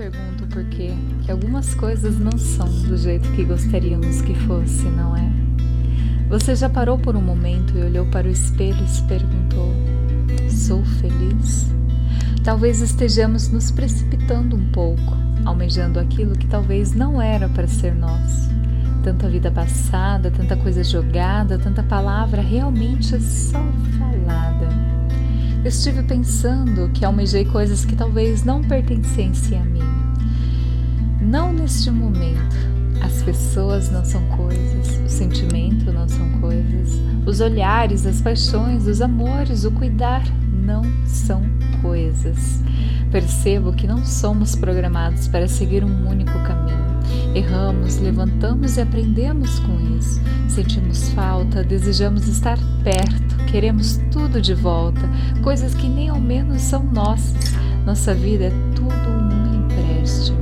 pergunto por quê que algumas coisas não são do jeito que gostaríamos que fosse, não é? Você já parou por um momento e olhou para o espelho e se perguntou: Sou feliz? Talvez estejamos nos precipitando um pouco, almejando aquilo que talvez não era para ser nosso. Tanta vida passada, tanta coisa jogada, tanta palavra realmente só falada. Estive pensando que almejei coisas que talvez não pertencessem a mim. Não neste momento. As pessoas não são coisas, o sentimento não são coisas, os olhares, as paixões, os amores, o cuidar não são coisas. Percebo que não somos programados para seguir um único caminho. Erramos, levantamos e aprendemos com isso. Sentimos falta, desejamos estar perto, queremos tudo de volta, coisas que nem ao menos são nossas. Nossa vida é tudo um empréstimo.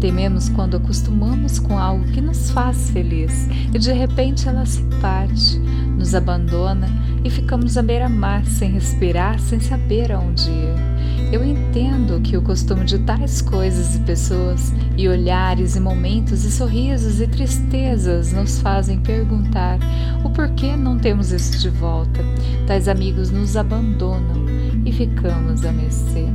Tememos quando acostumamos com algo que nos faz feliz e de repente ela se parte, nos abandona e ficamos à beira-mar sem respirar, sem saber aonde ir. Eu entendo que o costume de tais coisas e pessoas, e olhares e momentos, e sorrisos e tristezas nos fazem perguntar o porquê não temos isso de volta. Tais amigos nos abandonam e ficamos a mercê.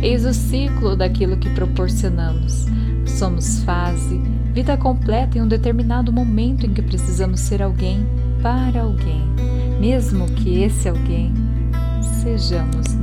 Eis o ciclo daquilo que proporcionamos. Somos fase, vida completa em um determinado momento em que precisamos ser alguém para alguém, mesmo que esse alguém sejamos